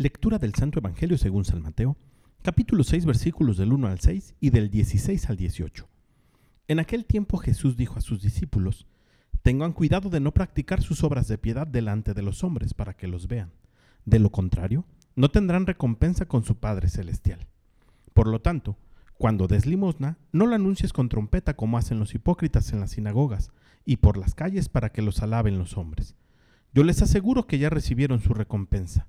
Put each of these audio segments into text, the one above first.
Lectura del Santo Evangelio según San Mateo, capítulo 6 versículos del 1 al 6 y del 16 al 18. En aquel tiempo Jesús dijo a sus discípulos, Tengan cuidado de no practicar sus obras de piedad delante de los hombres para que los vean. De lo contrario, no tendrán recompensa con su Padre Celestial. Por lo tanto, cuando des limosna, no la anuncies con trompeta como hacen los hipócritas en las sinagogas y por las calles para que los alaben los hombres. Yo les aseguro que ya recibieron su recompensa.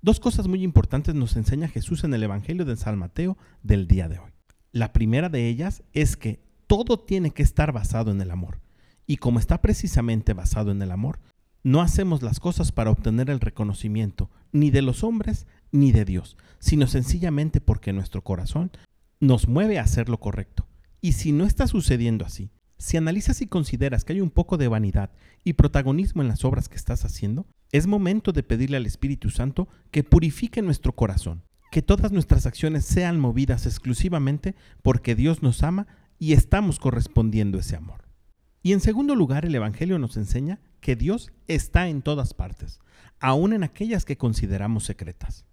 Dos cosas muy importantes nos enseña Jesús en el Evangelio de San Mateo del día de hoy. La primera de ellas es que todo tiene que estar basado en el amor. Y como está precisamente basado en el amor, no hacemos las cosas para obtener el reconocimiento ni de los hombres ni de Dios, sino sencillamente porque nuestro corazón nos mueve a hacer lo correcto. Y si no está sucediendo así, si analizas y consideras que hay un poco de vanidad y protagonismo en las obras que estás haciendo, es momento de pedirle al Espíritu Santo que purifique nuestro corazón, que todas nuestras acciones sean movidas exclusivamente porque Dios nos ama y estamos correspondiendo ese amor. Y en segundo lugar, el Evangelio nos enseña que Dios está en todas partes, aun en aquellas que consideramos secretas.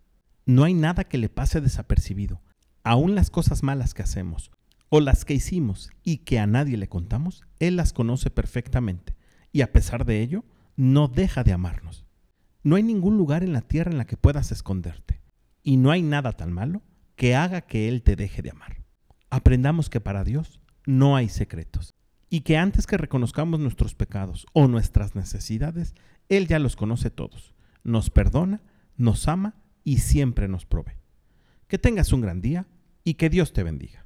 No hay nada que le pase desapercibido, aun las cosas malas que hacemos o las que hicimos y que a nadie le contamos, Él las conoce perfectamente y a pesar de ello, no deja de amarnos. No hay ningún lugar en la tierra en la que puedas esconderte. Y no hay nada tan malo que haga que Él te deje de amar. Aprendamos que para Dios no hay secretos. Y que antes que reconozcamos nuestros pecados o nuestras necesidades, Él ya los conoce todos. Nos perdona, nos ama y siempre nos provee. Que tengas un gran día y que Dios te bendiga.